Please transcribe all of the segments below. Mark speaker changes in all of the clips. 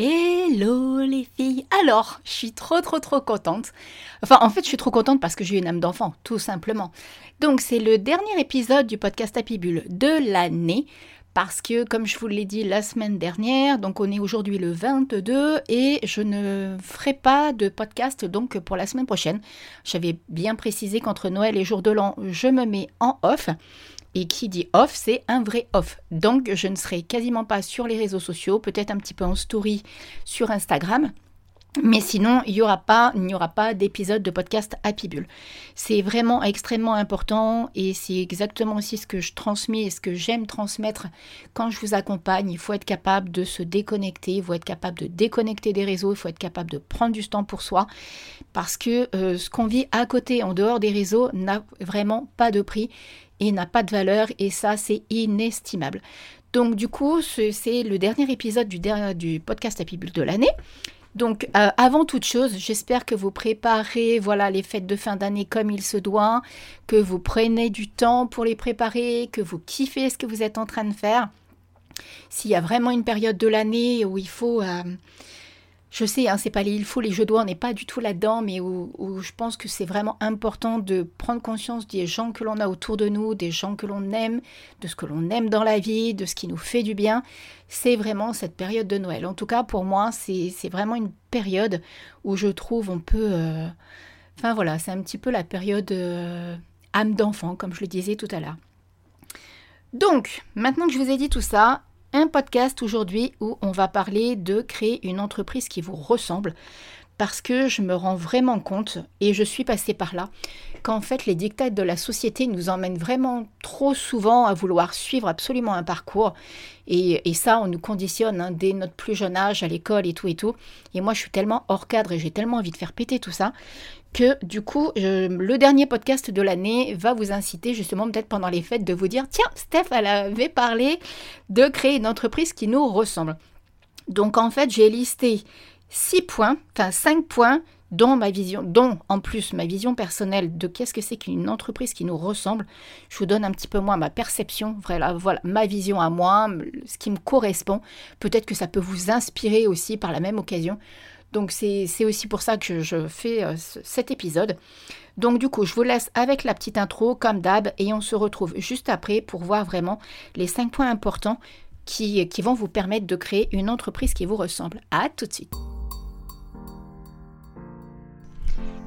Speaker 1: Hello les filles Alors, je suis trop trop trop contente. Enfin, en fait, je suis trop contente parce que j'ai une âme d'enfant, tout simplement. Donc, c'est le dernier épisode du podcast Happy de l'année. Parce que, comme je vous l'ai dit la semaine dernière, donc on est aujourd'hui le 22 et je ne ferai pas de podcast donc pour la semaine prochaine. J'avais bien précisé qu'entre Noël et jour de l'an, je me mets en off. Et qui dit off, c'est un vrai off. Donc je ne serai quasiment pas sur les réseaux sociaux, peut-être un petit peu en story sur Instagram. Mais sinon, il n'y aura pas, pas d'épisode de podcast Happy Bull. C'est vraiment extrêmement important et c'est exactement aussi ce que je transmets et ce que j'aime transmettre quand je vous accompagne. Il faut être capable de se déconnecter, il faut être capable de déconnecter des réseaux, il faut être capable de prendre du temps pour soi parce que euh, ce qu'on vit à côté, en dehors des réseaux, n'a vraiment pas de prix et n'a pas de valeur et ça c'est inestimable. Donc du coup, c'est le dernier épisode du, podcast Happy Bull de l'année. Donc euh, avant toute chose, j'espère que vous préparez voilà les fêtes de fin d'année comme il se doit, que vous prenez du temps pour les préparer, que vous kiffez ce que vous êtes en train de faire. S'il y a vraiment une période de l'année où il faut euh, je sais, hein, c'est pas les il faut, les jeux doigts, on n'est pas du tout là-dedans, mais où, je pense que c'est vraiment important de prendre conscience des gens que l'on a autour de nous, des gens que l'on aime, de ce que l'on aime dans la vie, de ce qui nous fait du bien. C'est vraiment cette période de Noël. En tout cas, pour moi, c'est vraiment une période où je trouve on peut... Euh, enfin voilà, c'est un petit peu la période euh, âme d'enfant, comme je le disais tout à l'heure. Donc, maintenant que je vous ai dit tout ça, un podcast aujourd'hui où on va parler de créer une entreprise qui vous ressemble parce que je me rends vraiment compte, et je suis passée par là, qu'en fait les dictats de la société nous emmènent vraiment trop souvent à vouloir suivre absolument un parcours. Et, ça, on nous conditionne hein, dès notre plus jeune âge à l'école et tout et tout. Et moi, je suis tellement hors cadre et j'ai tellement envie de faire péter tout ça que du coup, le dernier podcast de l'année va vous inciter justement peut-être pendant les fêtes de vous dire, tiens, Steph, elle avait parlé de créer une entreprise qui nous ressemble. Donc en fait, j'ai listé six points, enfin cinq points dont ma vision, dont en plus ma vision personnelle de qu'est-ce que c'est qu'une entreprise qui nous ressemble. Je vous donne un petit peu moins ma perception, voilà, voilà, ma vision à moi, ce qui me correspond. Peut-être que ça peut vous inspirer aussi par la même occasion. Donc c'est aussi pour ça que je fais euh, cet épisode. Donc du coup, je vous laisse avec la petite intro comme d'hab et on se retrouve juste après pour voir vraiment les cinq points importants qui, qui vont vous permettre de créer une entreprise qui vous ressemble. À tout de suite.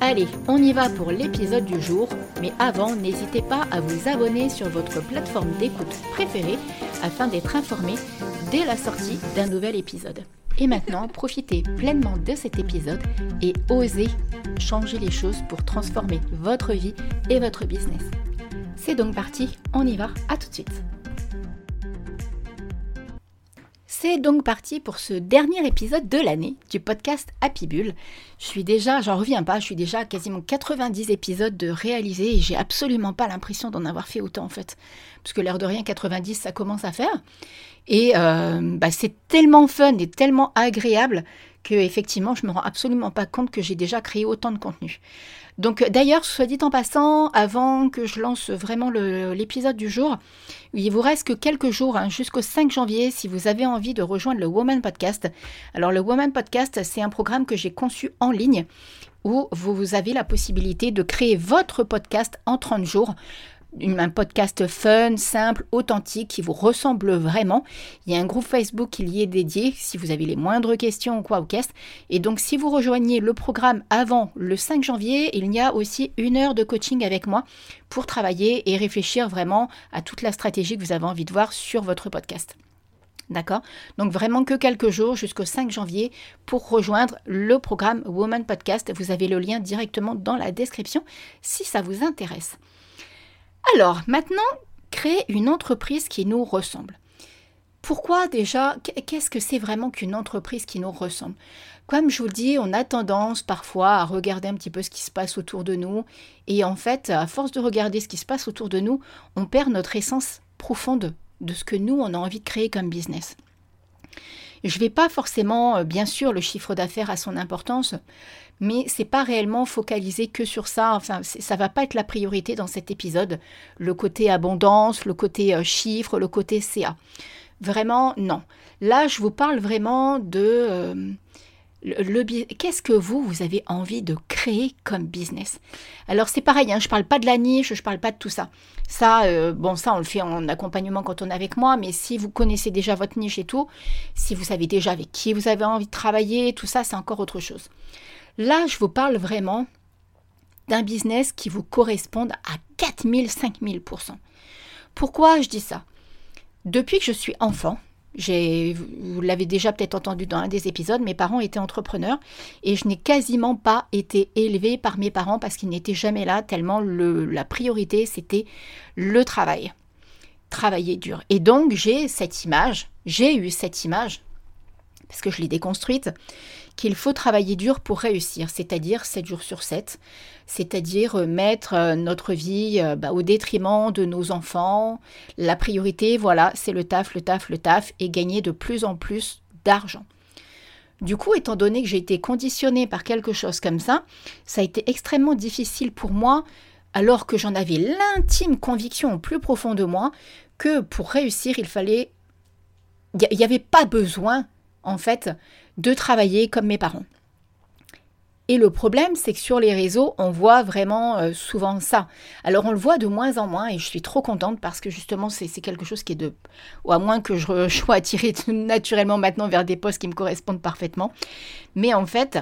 Speaker 1: Allez, on y va pour l'épisode du jour, mais avant, n'hésitez pas à vous abonner sur votre plateforme d'écoute préférée afin d'être informé dès la sortie d'un nouvel épisode. Et maintenant, profitez pleinement de cet épisode et osez changer les choses pour transformer votre vie et votre business. C'est donc parti, on y va, à tout de suite. C'est donc parti pour ce dernier épisode de l'année du podcast Happy Bull. Je suis déjà, j'en reviens pas, je suis déjà à quasiment 90 épisodes de réaliser et j'ai absolument pas l'impression d'en avoir fait autant en fait. Parce que l'air de rien, 90 ça commence à faire. Et euh, bah, c'est tellement fun et tellement agréable que effectivement je me rends absolument pas compte que j'ai déjà créé autant de contenu. Donc d'ailleurs, soit dit en passant, avant que je lance vraiment l'épisode du jour, il vous reste que quelques jours hein, jusqu'au 5 janvier si vous avez envie de rejoindre le Woman Podcast. Alors le Woman Podcast, c'est un programme que j'ai conçu en ligne où vous avez la possibilité de créer votre podcast en 30 jours un podcast fun, simple, authentique, qui vous ressemble vraiment. Il y a un groupe Facebook qui y est dédié si vous avez les moindres questions ou quoi ou qu'est-ce. Et donc si vous rejoignez le programme avant le 5 janvier, il y a aussi une heure de coaching avec moi pour travailler et réfléchir vraiment à toute la stratégie que vous avez envie de voir sur votre podcast. D'accord? Donc vraiment que quelques jours jusqu'au 5 janvier pour rejoindre le programme Woman Podcast. Vous avez le lien directement dans la description si ça vous intéresse. Alors, maintenant, créer une entreprise qui nous ressemble. pourquoi déjà Qu'est-ce que c'est vraiment qu'une entreprise qui nous ressemble? Comme je vous le dis, on a tendance parfois à regarder un petit peu ce qui se passe autour de nous. Et en fait, à force de regarder ce qui se passe autour de nous, on perd notre essence profonde de ce que nous, on a envie de créer comme business. Je ne vais pas forcément, euh, bien sûr, le chiffre d'affaires a son importance, mais c'est pas réellement focalisé que sur ça. Enfin, ça va pas être la priorité dans cet épisode. Le côté abondance, le côté euh, chiffre, le côté CA. Vraiment, non. Là, je vous parle vraiment de euh, qu'est-ce que vous, vous avez envie de créer comme business? Alors c'est pareil, hein, je ne parle pas de la niche, je ne parle pas de tout ça. Ça, euh, bon, ça on le fait en accompagnement quand on est avec moi, mais si vous connaissez déjà votre niche et tout, si vous savez déjà avec qui vous avez envie de travailler, tout ça, c'est encore autre chose. Là, je vous parle vraiment d'un business qui vous corresponde à 4000, 5000%. Pourquoi je dis ça? Depuis que je suis enfant, vous l'avez déjà peut-être entendu dans un des épisodes, mes parents étaient entrepreneurs et je n'ai quasiment pas été élevée par mes parents parce qu'ils n'étaient jamais là, tellement la priorité c'était le travail. Travailler dur. Et donc j'ai cette image, j'ai eu cette image, parce que je l'ai déconstruite, qu'il faut travailler dur pour réussir, c'est-à-dire 7 jours sur 7, c'est-à-dire euh, mettre euh, notre vie euh, bah, au détriment de nos enfants. La priorité, voilà, c'est le taf, le taf, le taf, et gagner de plus en plus d'argent. Du coup, étant donné que j'ai été conditionnée par quelque chose comme ça, ça a été extrêmement difficile pour moi, alors que j'en avais l'intime conviction au plus profond de moi, que pour réussir, il fallait... Il n'y avait pas besoin, en fait, de travailler comme mes parents. Et le problème, c'est que sur les réseaux, on voit vraiment euh, souvent ça. Alors on le voit de moins en moins et je suis trop contente parce que justement c'est quelque chose qui est de... Ou à moins que je, sois attirée naturellement maintenant vers des postes qui me correspondent parfaitement. Mais en fait,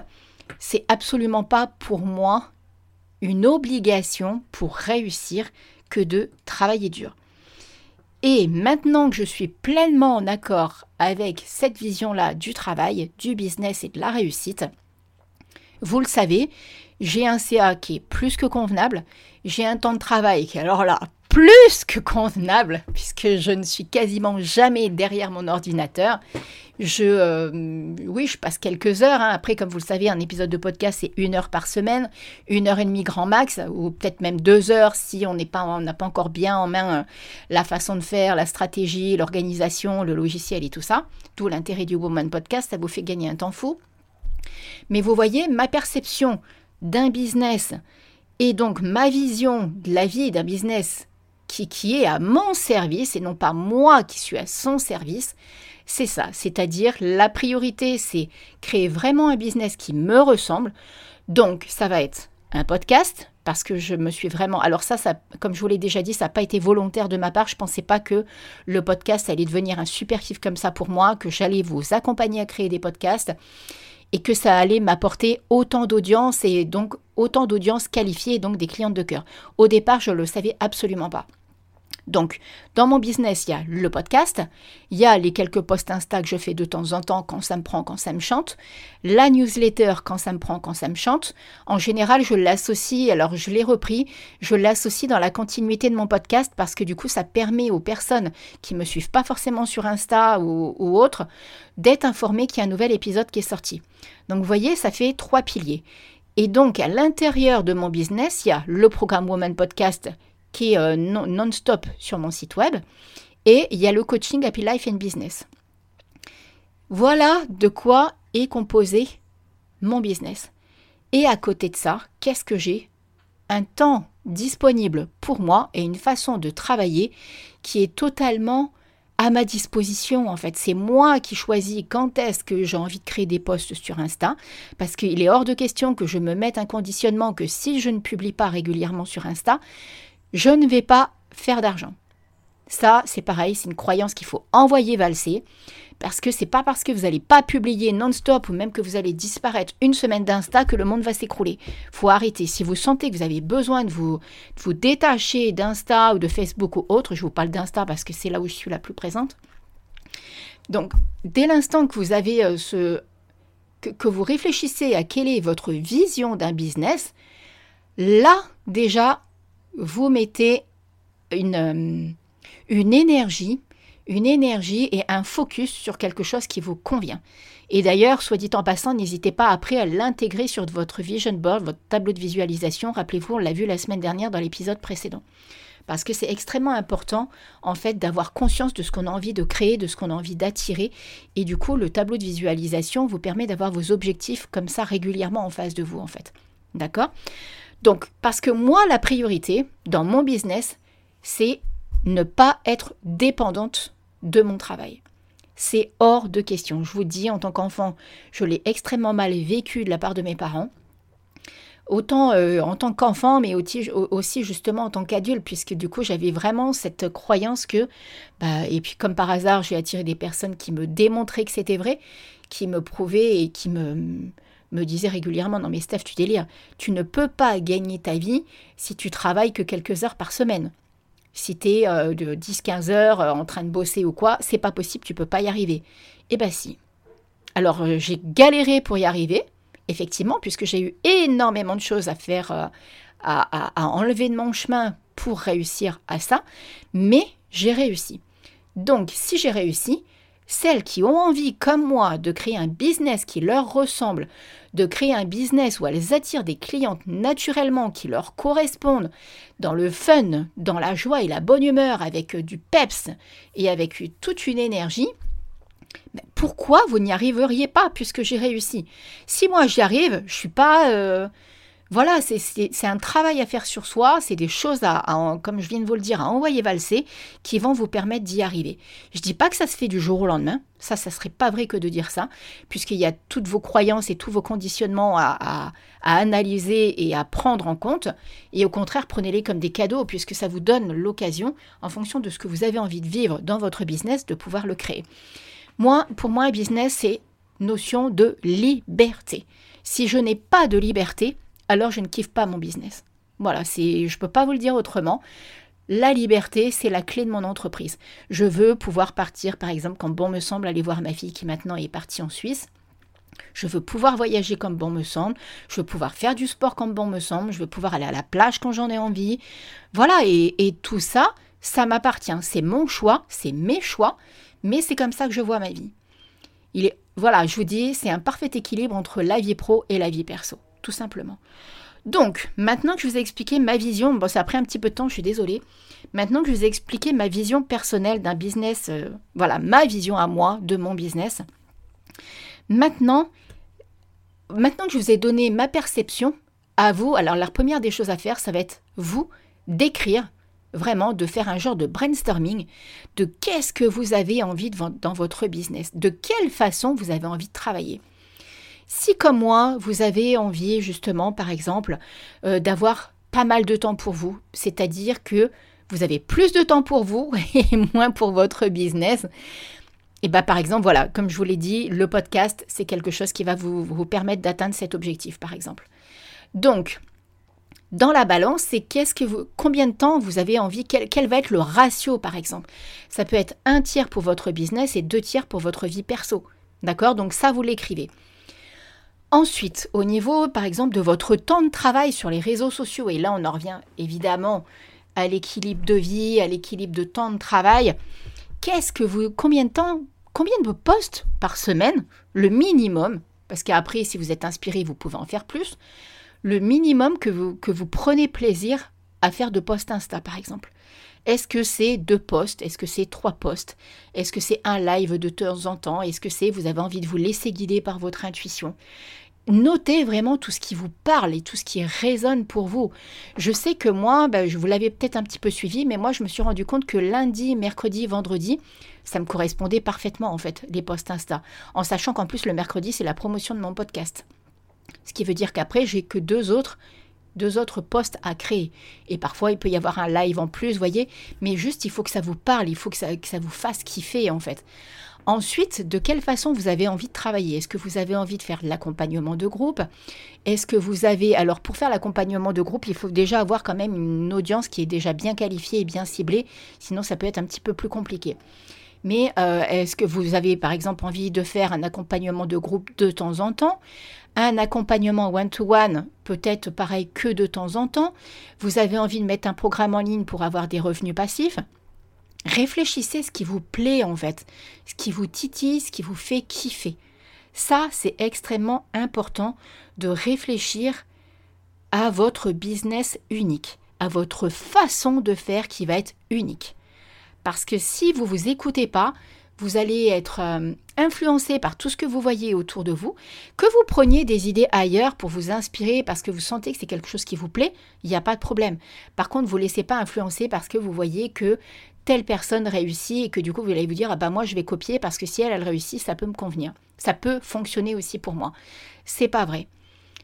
Speaker 1: c'est absolument pas pour moi une obligation pour réussir que de travailler dur. Et maintenant que je suis pleinement en accord avec cette vision-là du travail, du business et de la réussite, vous le savez, j'ai un CA qui est plus que convenable, j'ai un temps de travail qui alors là plus que convenable, puisque je ne suis quasiment jamais derrière mon ordinateur. Je, euh, oui, je passe quelques heures. Hein. Après, comme vous le savez, un épisode de podcast, c'est une heure par semaine, une heure et demie grand max, ou peut-être même deux heures si on n'est pas, on n'a pas encore bien en main euh, la façon de faire, la stratégie, l'organisation, le logiciel et tout ça. Tout l'intérêt du Woman Podcast, ça vous fait gagner un temps fou. Mais vous voyez, ma perception d'un business et donc ma vision de la vie d'un business qui, est à mon service et non pas moi qui suis à son service, c'est ça. C'est-à-dire la priorité, c'est créer vraiment un business qui me ressemble. Donc ça va être un podcast parce que je me suis vraiment. Alors ça, ça comme je vous l'ai déjà dit, ça n'a pas été volontaire de ma part. Je ne pensais pas que le podcast allait devenir un super kiff comme ça pour moi, que j'allais vous accompagner à créer des podcasts et que ça allait m'apporter autant d'audience et donc autant d'audience qualifiée et donc des clientes de cœur. Au départ, je ne le savais absolument pas. Donc, dans mon business, il y a le podcast, il y a les quelques posts Insta que je fais de temps en temps quand ça me prend, quand ça me chante, la newsletter quand ça me prend, quand ça me chante. En général, je l'associe, alors je l'ai repris, je l'associe dans la continuité de mon podcast parce que du coup, ça permet aux personnes qui ne me suivent pas forcément sur Insta ou, autre d'être informées qu'il y a un nouvel épisode qui est sorti. Donc, vous voyez, ça fait trois piliers. Et donc, à l'intérieur de mon business, il y a le programme Woman Podcast qui est euh, non-stop sur mon site web. Et il y a le coaching Happy Life and Business. Voilà de quoi est composé mon business. Et à côté de ça, qu'est-ce que j'ai? Un temps disponible pour moi et une façon de travailler qui est totalement à ma disposition en fait. C'est moi qui choisis quand est-ce que j'ai envie de créer des posts sur Insta parce qu'il est hors de question que je me mette un conditionnement que si je ne publie pas régulièrement sur Insta, je ne vais pas faire d'argent. Ça, c'est pareil, c'est une croyance qu'il faut envoyer valser. Parce que c'est pas parce que vous n'allez pas publier non-stop ou même que vous allez disparaître une semaine d'Insta que le monde va s'écrouler. faut arrêter. Si vous sentez que vous avez besoin de vous, détacher d'Insta ou de Facebook ou autre, je vous parle d'Insta parce que c'est là où je suis la plus présente. Donc, dès l'instant que vous avez euh, ce. que vous réfléchissez à quelle est votre vision d'un business, là, déjà, vous mettez une, euh, une énergie, une énergie et un focus sur quelque chose qui vous convient. Et d'ailleurs, soit dit en passant, n'hésitez pas après à l'intégrer sur votre vision board, votre tableau de visualisation. Rappelez-vous, on l'a vu la semaine dernière dans l'épisode précédent. Parce que c'est extrêmement important, en fait, d'avoir conscience de ce qu'on a envie de créer, de ce qu'on a envie d'attirer. Et du coup, le tableau de visualisation vous permet d'avoir vos objectifs comme ça régulièrement en face de vous, en fait. D'accord? Donc, parce que moi, la priorité dans mon business, c'est ne pas être dépendante de mon travail. C'est hors de question. Je vous dis, en tant qu'enfant, je l'ai extrêmement mal vécu de la part de mes parents autant euh, en tant qu'enfant, mais aussi, justement en tant qu'adulte, puisque du coup j'avais vraiment cette croyance que, bah, et puis comme par hasard, j'ai attiré des personnes qui me démontraient que c'était vrai, qui me prouvaient et qui me, me disaient régulièrement, non mais Steph, tu délires, tu ne peux pas gagner ta vie si tu travailles que quelques heures par semaine. Si tu es euh, de 10-15 heures euh, en train de bosser ou quoi, c'est pas possible, tu peux pas y arriver. Eh ben si. Alors j'ai galéré pour y arriver, effectivement, puisque j'ai eu énormément de choses à faire, euh, à, enlever de mon chemin pour réussir à ça, mais j'ai réussi. Donc, si j'ai réussi, celles qui ont envie, comme moi, de créer un business qui leur ressemble, de créer un business où elles attirent des clientes naturellement, qui leur correspondent, dans le fun, dans la joie et la bonne humeur, avec du peps et avec toute une énergie, pourquoi vous n'y arriveriez pas puisque j'ai réussi? Si moi j'y arrive, je suis pas... Euh, voilà, c'est un travail à faire sur soi, c'est des choses à, comme je viens de vous le dire, à envoyer valser qui vont vous permettre d'y arriver. Je dis pas que ça se fait du jour au lendemain, ça, ça serait pas vrai que de dire ça, puisqu'il y a toutes vos croyances et tous vos conditionnements à, à analyser et à prendre en compte, et au contraire, prenez-les comme des cadeaux, puisque ça vous donne l'occasion, en fonction de ce que vous avez envie de vivre dans votre business, de pouvoir le créer. Moi, pour moi, un business, c'est notion de liberté. Si je n'ai pas de liberté, alors je ne kiffe pas mon business. Voilà, c'est, je ne peux pas vous le dire autrement. La liberté, c'est la clé de mon entreprise. Je veux pouvoir partir, par exemple, quand bon me semble, aller voir ma fille qui maintenant est partie en Suisse. Je veux pouvoir voyager comme bon me semble. Je veux pouvoir faire du sport comme bon me semble. Je veux pouvoir aller à la plage quand j'en ai envie. Voilà, et, tout ça, ça m'appartient. C'est mon choix, c'est mes choix mais c'est comme ça que je vois ma vie. Il est, voilà, je vous dis, c'est un parfait équilibre entre la vie pro et la vie perso, tout simplement. Donc, maintenant que je vous ai expliqué ma vision, bon, ça a pris un petit peu de temps, je suis désolée. Maintenant que je vous ai expliqué ma vision personnelle d'un business, euh, voilà, ma vision à moi de mon business. Maintenant, maintenant que je vous ai donné ma perception à vous, alors la première des choses à faire, ça va être vous d'écrire vraiment de faire un genre de brainstorming de qu'est-ce que vous avez envie de dans votre business, de quelle façon vous avez envie de travailler. Si comme moi, vous avez envie justement, par exemple, euh, d'avoir pas mal de temps pour vous, c'est-à-dire que vous avez plus de temps pour vous et moins pour votre business, et bien par exemple, voilà, comme je vous l'ai dit, le podcast, c'est quelque chose qui va vous, permettre d'atteindre cet objectif, par exemple. Donc, dans la balance, c'est qu'est-ce que combien de temps vous avez envie, quel, va être le ratio par exemple? Ça peut être un tiers pour votre business et deux tiers pour votre vie perso. D'accord? Donc ça, vous l'écrivez. Ensuite, au niveau par exemple de votre temps de travail sur les réseaux sociaux, et là on en revient évidemment à l'équilibre de vie, à l'équilibre de temps de travail, qu'est-ce que vous, combien de temps, combien de posts par semaine, le minimum, parce qu'après si vous êtes inspiré, vous pouvez en faire plus, le minimum que vous, que vous prenez plaisir à faire de posts Insta, par exemple? Est-ce que c'est deux posts? Est-ce que c'est trois posts? Est-ce que c'est un live de temps en temps? Est-ce que c'est vous avez envie de vous laisser guider par votre intuition? Notez vraiment tout ce qui vous parle et tout ce qui résonne pour vous. Je sais que moi, ben, je vous l'avais peut-être un petit peu suivi, mais moi je me suis rendu compte que lundi, mercredi, vendredi, ça me correspondait parfaitement en fait, les posts Insta. En sachant qu'en plus le mercredi, c'est la promotion de mon podcast. Ce qui veut dire qu'après, j'ai que deux autres, deux autres postes à créer. Et parfois, il peut y avoir un live en plus, voyez. Mais juste, il faut que ça vous parle, il faut que ça, vous fasse kiffer, en fait. Ensuite, de quelle façon vous avez envie de travailler? Est-ce que vous avez envie de faire l'accompagnement de groupe? Est-ce que vous avez... Alors pour faire l'accompagnement de groupe, il faut déjà avoir quand même une audience qui est déjà bien qualifiée et bien ciblée, sinon ça peut être un petit peu plus compliqué. Mais euh, est-ce que vous avez par exemple envie de faire un accompagnement de groupe de temps en temps? Un accompagnement one-to-one, peut-être pareil que de temps en temps. Vous avez envie de mettre un programme en ligne pour avoir des revenus passifs. Réfléchissez ce qui vous plaît en fait, ce qui vous titille, ce qui vous fait kiffer. Ça, c'est extrêmement important de réfléchir à votre business unique, à votre façon de faire qui va être unique. Parce que si vous vous écoutez pas, vous allez être euh, influencé par tout ce que vous voyez autour de vous, que vous preniez des idées ailleurs pour vous inspirer parce que vous sentez que c'est quelque chose qui vous plaît, il n'y a pas de problème. Par contre, vous ne laissez pas influencer parce que vous voyez que telle personne réussit et que du coup vous allez vous dire ah bah moi je vais copier parce que si elle elle réussit ça peut me convenir. Ça peut fonctionner aussi pour moi. C'est pas vrai.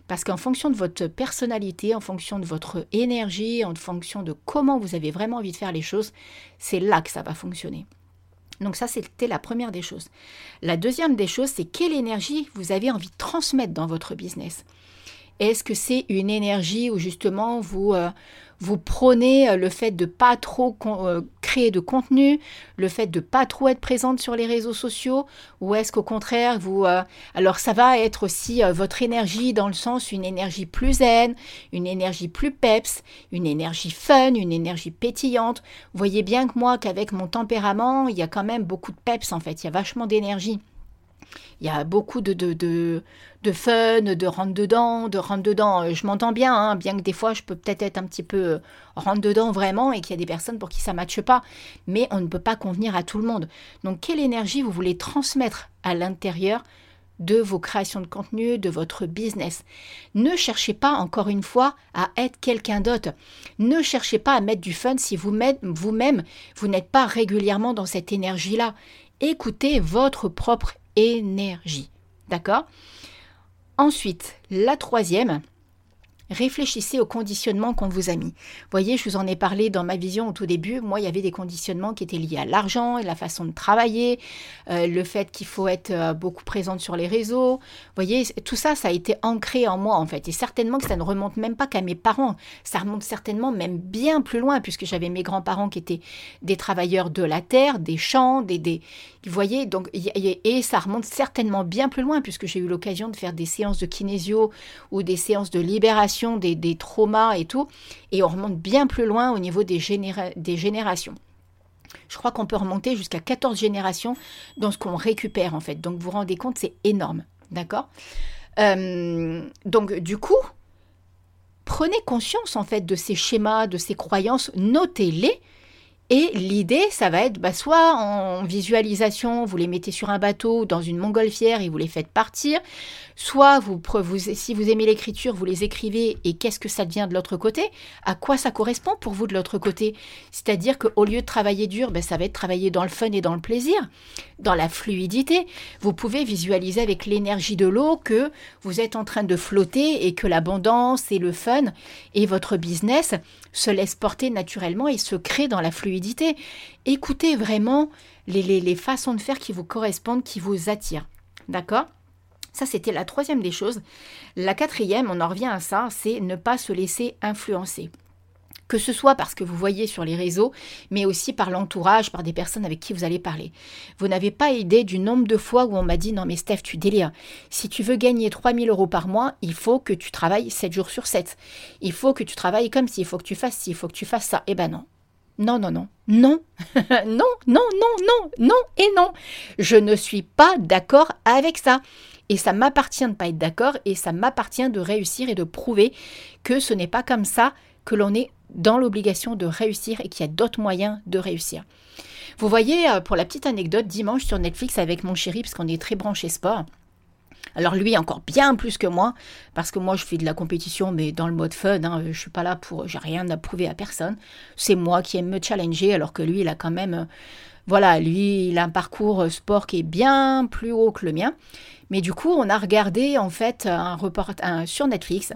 Speaker 1: Parce qu'en fonction de votre personnalité, en fonction de votre énergie, en fonction de comment vous avez vraiment envie de faire les choses, c'est là que ça va fonctionner. Donc ça, c'était la première des choses. La deuxième des choses, c'est quelle énergie vous avez envie de transmettre dans votre business. Est-ce que c'est une énergie où justement vous, euh, vous prônez euh, le fait de pas trop euh, créer de contenu, le fait de pas trop être présente sur les réseaux sociaux, ou est-ce qu'au contraire vous alors ça va être aussi votre énergie dans le sens une énergie plus zen, une énergie plus peps, une énergie fun, une énergie pétillante. Vous voyez bien que moi qu'avec mon tempérament, il y a quand même beaucoup de peps en fait, il y a vachement d'énergie. Il y a beaucoup de, de, de, fun, de rentre dedans, de rentre dedans. Euh, je m'entends bien, hein, bien que des fois je peux peut-être être un petit peu euh, rentre dedans vraiment et qu'il y a des personnes pour qui ça ne matche pas. Mais on ne peut pas convenir à tout le monde. Donc quelle énergie vous voulez transmettre à l'intérieur de vos créations de contenu, de votre business? Ne cherchez pas, encore une fois, à être quelqu'un d'autre. Ne cherchez pas à mettre du fun si vous-même, vous-même, vous n'êtes pas régulièrement dans cette énergie-là. Écoutez votre propre énergie. D'accord? Ensuite, la troisième, réfléchissez au conditionnement qu'on vous a mis. Voyez, je vous en ai parlé dans ma vision au tout début. Moi, il y avait des conditionnements qui étaient liés à l'argent et la façon de travailler, euh, le fait qu'il faut être euh, beaucoup présente sur les réseaux. Voyez, tout ça, ça a été ancré en moi, en fait. Et certainement que ça ne remonte même pas qu'à mes parents. Ça remonte certainement même bien plus loin, puisque j'avais mes grands-parents qui étaient des travailleurs de la terre, des champs, des... des vous voyez, donc, et ça remonte certainement bien plus loin, puisque j'ai eu l'occasion de faire des séances de kinésio ou des séances de libération des, traumas et tout, et on remonte bien plus loin au niveau des, générations. Je crois qu'on peut remonter jusqu'à 14 générations dans ce qu'on récupère en fait. Donc vous vous rendez compte, c'est énorme. D'accord? Euh, Donc du coup, prenez conscience en fait de ces schémas, de ces croyances, notez-les et l'idée, ça va être bah, soit en visualisation, vous les mettez sur un bateau dans une montgolfière et vous les faites partir, soit vous, si vous aimez l'écriture, vous les écrivez et qu'est-ce que ça devient de l'autre côté? À quoi ça correspond pour vous de l'autre côté? C'est-à-dire qu'au lieu de travailler dur, bah, ça va être travailler dans le fun et dans le plaisir, dans la fluidité. Vous pouvez visualiser avec l'énergie de l'eau que vous êtes en train de flotter et que l'abondance et le fun et votre business se laissent porter naturellement et se créent dans la fluidité Écoutez vraiment les, façons de faire qui vous correspondent, qui vous attirent. D'accord? Ça, c'était la troisième des choses. La quatrième, on en revient à ça, c'est ne pas se laisser influencer que ce soit parce que vous voyez sur les réseaux, mais aussi par l'entourage, par des personnes avec qui vous allez parler. Vous n'avez pas idée du nombre de fois où on m'a dit non mais Steph, tu délires. Si tu veux gagner 3000 euros par mois, il faut que tu travailles 7 jours sur 7. Il faut que tu travailles comme ci, il faut que tu fasses ci, il faut que tu fasses ça. Eh ben non. Non, non, non, non, non, non, non, non, non et non. Je ne suis pas d'accord avec ça. Et ça m'appartient de ne pas être d'accord et ça m'appartient de réussir et de prouver que ce n'est pas comme ça que l'on est dans l'obligation de réussir et qu'il y a d'autres moyens de réussir. Vous voyez, euh, pour la petite anecdote, dimanche sur Netflix avec mon chéri, parce qu'on est très branché sport, alors lui encore bien plus que moi, parce que moi je fais de la compétition, mais dans le mode fun, hein, je suis pas là pour, j'ai rien à prouver à personne. C'est moi qui aime me challenger, alors que lui il a quand même, voilà, lui il a un parcours sport qui est bien plus haut que le mien. Mais du coup on a regardé en fait un reportage sur Netflix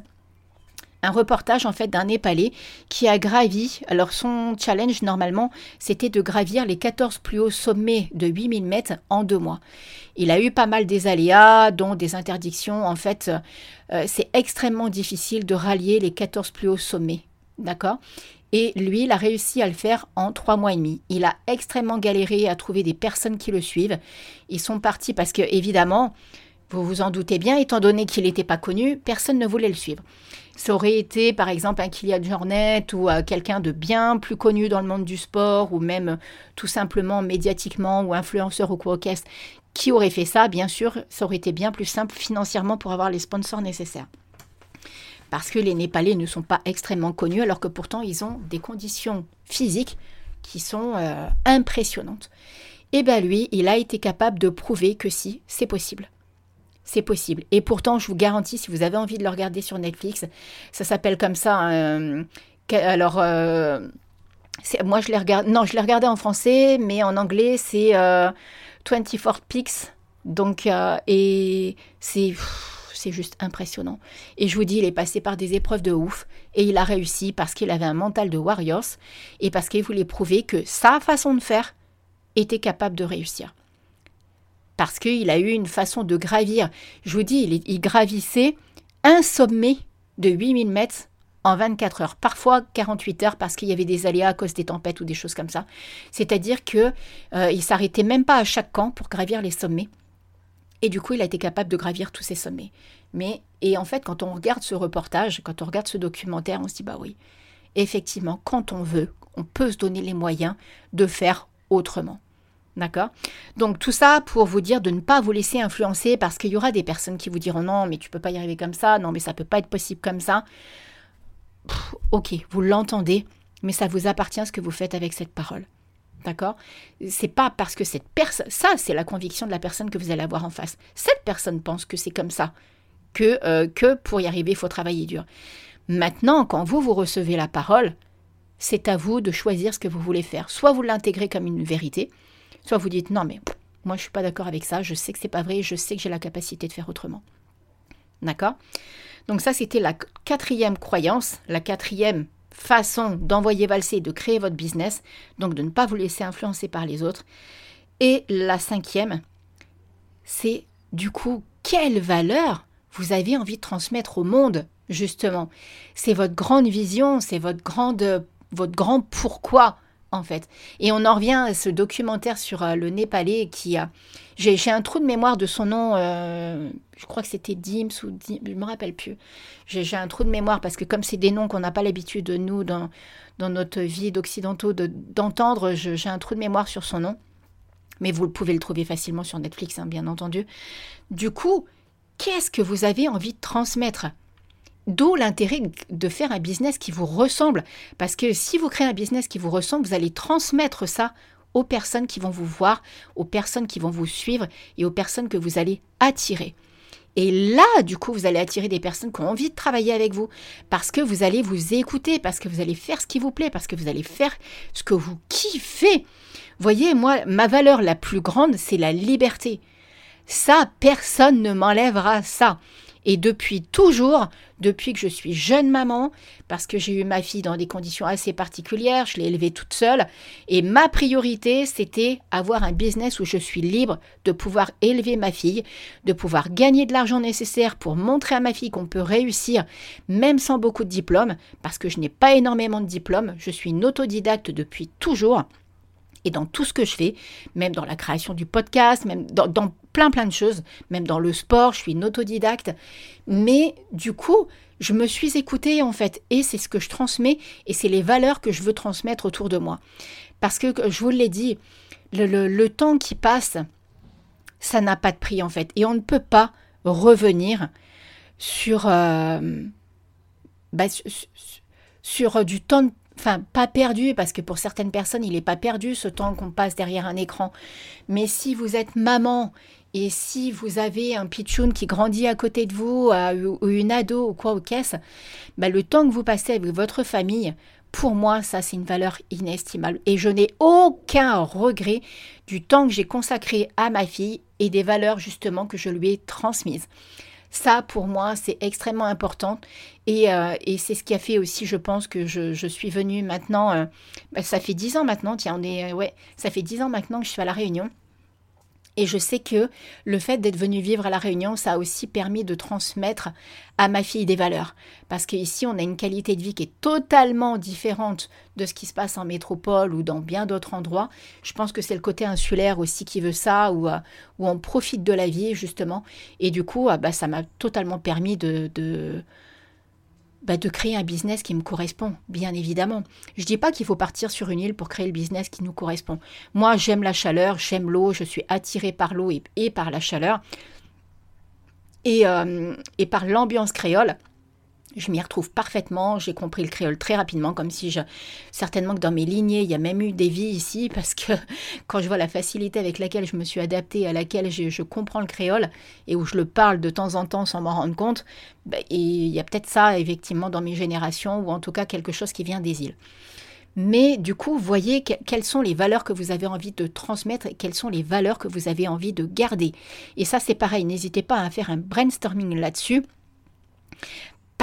Speaker 1: un reportage en fait d'un Népalais qui a gravi, alors son challenge normalement c'était de gravir les 14 plus hauts sommets de 8000 mètres en deux mois. Il a eu pas mal des aléas, dont des interdictions. En fait, euh, c'est extrêmement difficile de rallier les 14 plus hauts sommets. D'accord? Et lui, il a réussi à le faire en trois mois et demi. Il a extrêmement galéré à trouver des personnes qui le suivent. Ils sont partis parce que, évidemment, vous vous en doutez bien, étant donné qu'il n'était pas connu, personne ne voulait le suivre. Ça aurait été par exemple un Kylian Jornet ou euh, quelqu'un de bien plus connu dans le monde du sport ou même euh, tout simplement médiatiquement ou influenceur ou quoi qui aurait fait ça, bien sûr, ça aurait été bien plus simple financièrement pour avoir les sponsors nécessaires. Parce que les Népalais ne sont pas extrêmement connus alors que pourtant ils ont des conditions physiques qui sont euh, impressionnantes. Et bien lui, il a été capable de prouver que si, c'est possible. C'est possible. Et pourtant, je vous garantis, si vous avez envie de le regarder sur Netflix, ça s'appelle comme ça. Euh, alors, euh, moi, je l'ai regardé. Non, je l'ai regardé en français, mais en anglais, c'est 24 Pix. Donc, et c'est c'est juste impressionnant. Et je vous dis, il est passé par des épreuves de ouf et il a réussi parce qu'il avait un mental de warriors et parce qu'il voulait prouver que sa façon de faire était capable de réussir. Parce qu'il a eu une façon de gravir. Je vous dis, il, gravissait un sommet de 8000 mètres en 24 heures, parfois 48 heures parce qu'il y avait des aléas à cause des tempêtes ou des choses comme ça. C'est-à-dire que euh, il s'arrêtait même pas à chaque camp pour gravir les sommets. Et du coup, il a été capable de gravir tous ces sommets. Mais, et en fait, quand on regarde ce reportage, quand on regarde ce documentaire, on se dit, bah oui, effectivement, quand on veut, on peut se donner les moyens de faire autrement. D'accord? Donc tout ça pour vous dire de ne pas vous laisser influencer parce qu'il y aura des personnes qui vous diront non mais tu peux pas y arriver comme ça, non mais ça peut pas être possible comme ça. ok, vous l'entendez, mais ça vous appartient ce que vous faites avec cette parole. D'accord? C'est pas parce que cette personne. Ça, c'est la conviction de la personne que vous allez avoir en face. Cette personne pense que c'est comme ça. Que, euh, que pour y arriver, il faut travailler dur. Maintenant, quand vous, vous recevez la parole, c'est à vous de choisir ce que vous voulez faire. Soit vous l'intégrez comme une vérité, soit vous dites non, mais moi, je suis pas d'accord avec ça, je sais que c'est pas vrai, je sais que j'ai la capacité de faire autrement. D'accord? Donc, ça, c'était la quatrième croyance, la quatrième façon d'envoyer valser, de créer votre business, donc de ne pas vous laisser influencer par les autres. Et la cinquième, c'est du coup quelle valeur vous avez envie de transmettre au monde, justement? C'est votre grande vision, c'est votre, grande, votre grand pourquoi en fait. Et on en revient à ce documentaire sur euh, le Népalais qui a... J'ai un trou de mémoire de son nom, euh, je crois que c'était Dims ou Dims, je me rappelle plus. J'ai un trou de mémoire parce que comme c'est des noms qu'on n'a pas l'habitude, de nous, dans, dans notre vie d'occidentaux, d'entendre, j'ai un trou de mémoire sur son nom. Mais vous pouvez le trouver facilement sur Netflix, hein, bien entendu. Du coup, qu'est-ce que vous avez envie de transmettre? D'où l'intérêt de faire un business qui vous ressemble. Parce que si vous créez un business qui vous ressemble, vous allez transmettre ça aux personnes qui vont vous voir, aux personnes qui vont vous suivre et aux personnes que vous allez attirer. Et là, du coup, vous allez attirer des personnes qui ont envie de travailler avec vous parce que vous allez vous écouter, parce que vous allez faire ce qui vous plaît, parce que vous allez faire ce que vous kiffez. Voyez, moi, ma valeur la plus grande, c'est la liberté. Ça, personne ne m'enlèvera ça. Et depuis toujours, depuis que je suis jeune maman, parce que j'ai eu ma fille dans des conditions assez particulières, je l'ai élevée toute seule, et ma priorité, c'était avoir un business où je suis libre de pouvoir élever ma fille, de pouvoir gagner de l'argent nécessaire pour montrer à ma fille qu'on peut réussir, même sans beaucoup de diplômes, parce que je n'ai pas énormément de diplômes, je suis une autodidacte depuis toujours et dans tout ce que je fais, même dans la création du podcast, même dans, plein plein de choses, même dans le sport, je suis une autodidacte. Mais du coup, je me suis écoutée en fait, et c'est ce que je transmets, et c'est les valeurs que je veux transmettre autour de moi. Parce que je vous l'ai dit, le, temps qui passe, ça n'a pas de prix en fait, et on ne peut pas revenir sur, euh, bah, sur, du temps enfin pas perdu parce que pour certaines personnes il n'est pas perdu ce temps qu'on passe derrière un écran mais si vous êtes maman et si vous avez un pitchoun qui grandit à côté de vous, ou une ado ou quoi au caisse, bah, le temps que vous passez avec votre famille, pour moi, ça c'est une valeur inestimable. Et je n'ai aucun regret du temps que j'ai consacré à ma fille et des valeurs justement que je lui ai transmises. Ça, pour moi, c'est extrêmement important. Et, euh, c'est ce qui a fait aussi, je pense, que je, suis venue maintenant. Euh, bah, ça fait dix ans maintenant, tiens, on est. ouais, ça fait dix ans maintenant que je suis à La Réunion. Et je sais que le fait d'être venu vivre à La Réunion, ça a aussi permis de transmettre à ma fille des valeurs. Parce qu'ici, on a une qualité de vie qui est totalement différente de ce qui se passe en métropole ou dans bien d'autres endroits. Je pense que c'est le côté insulaire aussi qui veut ça, où, euh, où on profite de la vie, justement. Et du coup, euh, bah, ça m'a totalement permis de, bah, de créer un business qui me correspond, bien évidemment. Je dis pas qu'il faut partir sur une île pour créer le business qui nous correspond. Moi, j'aime la chaleur, j'aime l'eau, je suis attirée par l'eau et, par la chaleur et, euh, et par l'ambiance créole je m'y retrouve parfaitement. J'ai compris le créole très rapidement, comme si je. Certainement que dans mes lignées, il y a même eu des vies ici, parce que quand je vois la facilité avec laquelle je me suis adaptée, à laquelle je, comprends le créole, et où je le parle de temps en temps sans m'en rendre compte, bah, il y a peut-être ça, effectivement, dans mes générations, ou en tout cas quelque chose qui vient des îles. Mais du coup, voyez quelles sont les valeurs que vous avez envie de transmettre et quelles sont les valeurs que vous avez envie de garder. Et ça, c'est pareil, n'hésitez pas à faire un brainstorming là-dessus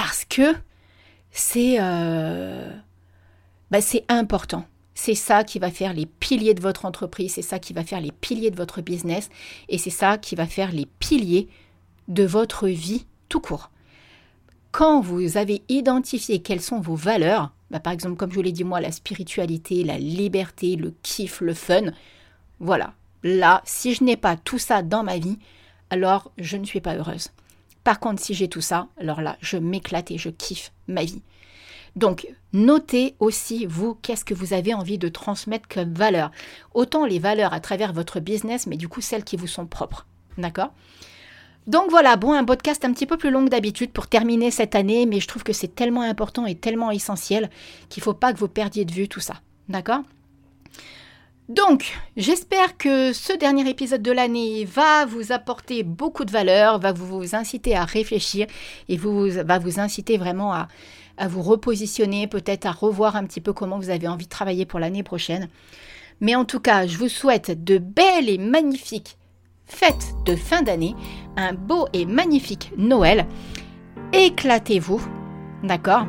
Speaker 1: parce que c'est euh, bah, c'est important. C'est ça qui va faire les piliers de votre entreprise, c'est ça qui va faire les piliers de votre business et c'est ça qui va faire les piliers de votre vie tout court. Quand vous avez identifié quelles sont vos valeurs, bah, par exemple comme je l'ai dit moi, la spiritualité, la liberté, le kiff, le fun, voilà. Là, si je n'ai pas tout ça dans ma vie, alors je ne suis pas heureuse. Par contre, si j'ai tout ça, alors là, je m'éclate et je kiffe ma vie. Donc, notez aussi, vous, qu'est-ce que vous avez envie de transmettre comme valeur. Autant les valeurs à travers votre business, mais du coup, celles qui vous sont propres. D'accord? Donc voilà, bon, un podcast un petit peu plus long que d'habitude pour terminer cette année, mais je trouve que c'est tellement important et tellement essentiel qu'il ne faut pas que vous perdiez de vue tout ça. D'accord? Donc, j'espère que ce dernier épisode de l'année va vous apporter beaucoup de valeur, va vous inciter à réfléchir et va vous inciter vraiment à vous repositionner, peut-être à revoir un petit peu comment vous avez envie de travailler pour l'année prochaine. Mais en tout cas, je vous souhaite de belles et magnifiques fêtes de fin d'année, un beau et magnifique Noël. Éclatez-vous, d'accord?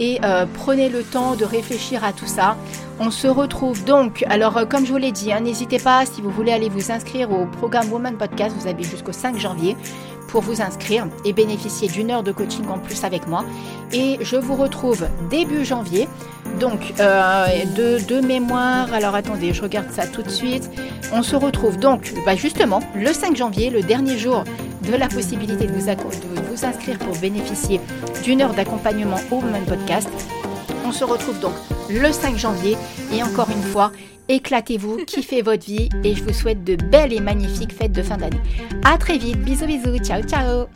Speaker 1: Et euh, prenez le temps de réfléchir à tout ça. On se retrouve donc, alors euh, comme je vous l'ai dit, hein, n'hésitez pas si vous voulez aller vous inscrire au programme Woman Podcast, vous avez jusqu'au 5 janvier pour vous inscrire et bénéficier d'une heure de coaching en plus avec moi. Et je vous retrouve début janvier, donc euh, de, mémoire, alors attendez, je regarde ça tout de suite. On se retrouve donc bah justement le 5 janvier, le dernier jour de la possibilité de vous, de vous inscrire pour bénéficier d'une heure d'accompagnement au Woman Podcast. On se retrouve donc le 5 janvier et encore une fois, éclatez-vous, kiffez votre vie et je vous souhaite de belles et magnifiques fêtes de fin d'année. À très vite, bisous bisous, ciao ciao